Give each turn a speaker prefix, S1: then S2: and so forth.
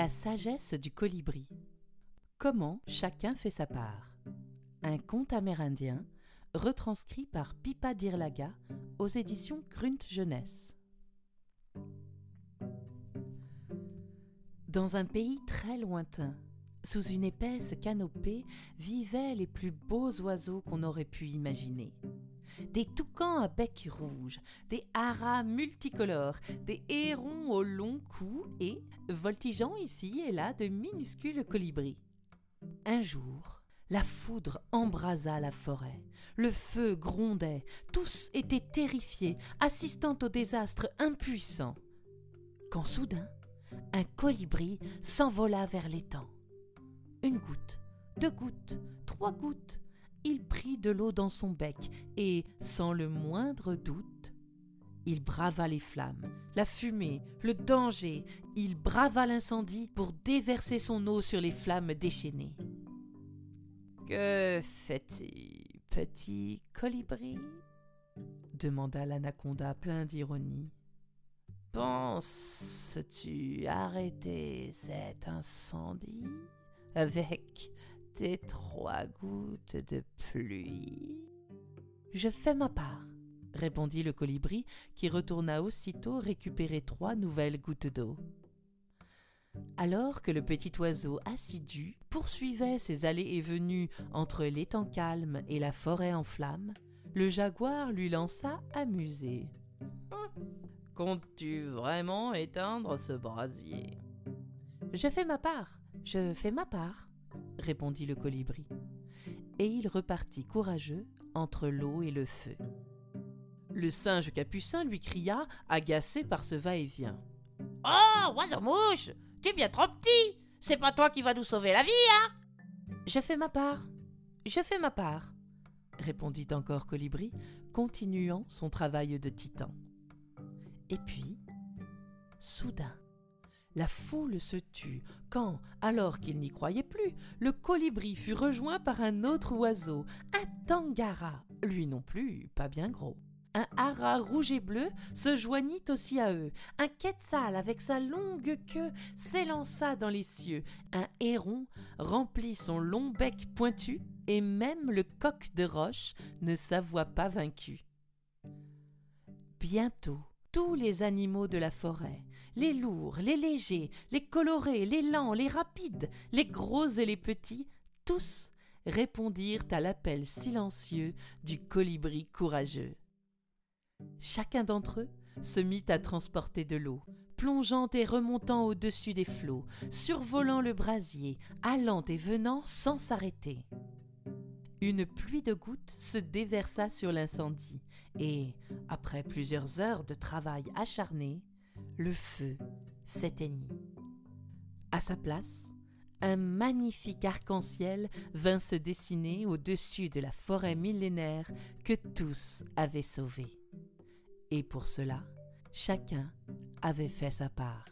S1: La sagesse du colibri. Comment chacun fait sa part. Un conte amérindien retranscrit par Pipa Dirlaga aux éditions Grunt Jeunesse. Dans un pays très lointain, sous une épaisse canopée, vivaient les plus beaux oiseaux qu'on aurait pu imaginer des toucans à bec rouge, des haras multicolores, des hérons au long cou et, voltigeant ici et là, de minuscules colibris. Un jour, la foudre embrasa la forêt, le feu grondait, tous étaient terrifiés, assistant au désastre impuissant. Quand soudain, un colibri s'envola vers l'étang. Une goutte, deux gouttes, trois gouttes, il prit de l'eau dans son bec et, sans le moindre doute, il brava les flammes, la fumée, le danger, il brava l'incendie pour déverser son eau sur les flammes déchaînées. Que fais-tu, petit colibri? demanda l'anaconda plein d'ironie. Penses-tu arrêter cet incendie avec trois gouttes de pluie. Je fais ma part, répondit le colibri, qui retourna aussitôt récupérer trois nouvelles gouttes d'eau. Alors que le petit oiseau assidu poursuivait ses allées et venues entre l'étang calme et la forêt en flammes, le jaguar lui lança amusé. Comptes-tu vraiment éteindre ce brasier Je fais ma part, je fais ma part, répondit le colibri. Et il repartit courageux entre l'eau et le feu. Le singe capucin lui cria, agacé par ce va-et-vient.
S2: Oh, oiseau-mouche Tu es bien trop petit C'est pas toi qui vas nous sauver la vie, hein
S1: Je fais ma part, je fais ma part, répondit encore Colibri, continuant son travail de titan. Et puis, la foule se tut quand, alors qu'il n'y croyait plus, le colibri fut rejoint par un autre oiseau, un tangara, lui non plus pas bien gros. Un hara rouge et bleu se joignit aussi à eux. Un quetzal avec sa longue queue s'élança dans les cieux. Un héron remplit son long bec pointu et même le coq de roche ne s'avoua pas vaincu. Bientôt, tous les animaux de la forêt, les lourds, les légers, les colorés, les lents, les rapides, les gros et les petits, tous répondirent à l'appel silencieux du colibri courageux. Chacun d'entre eux se mit à transporter de l'eau, plongeant et remontant au-dessus des flots, survolant le brasier, allant et venant sans s'arrêter. Une pluie de gouttes se déversa sur l'incendie, et, après plusieurs heures de travail acharné, le feu s'éteignit. À sa place, un magnifique arc-en-ciel vint se dessiner au-dessus de la forêt millénaire que tous avaient sauvée. Et pour cela, chacun avait fait sa part.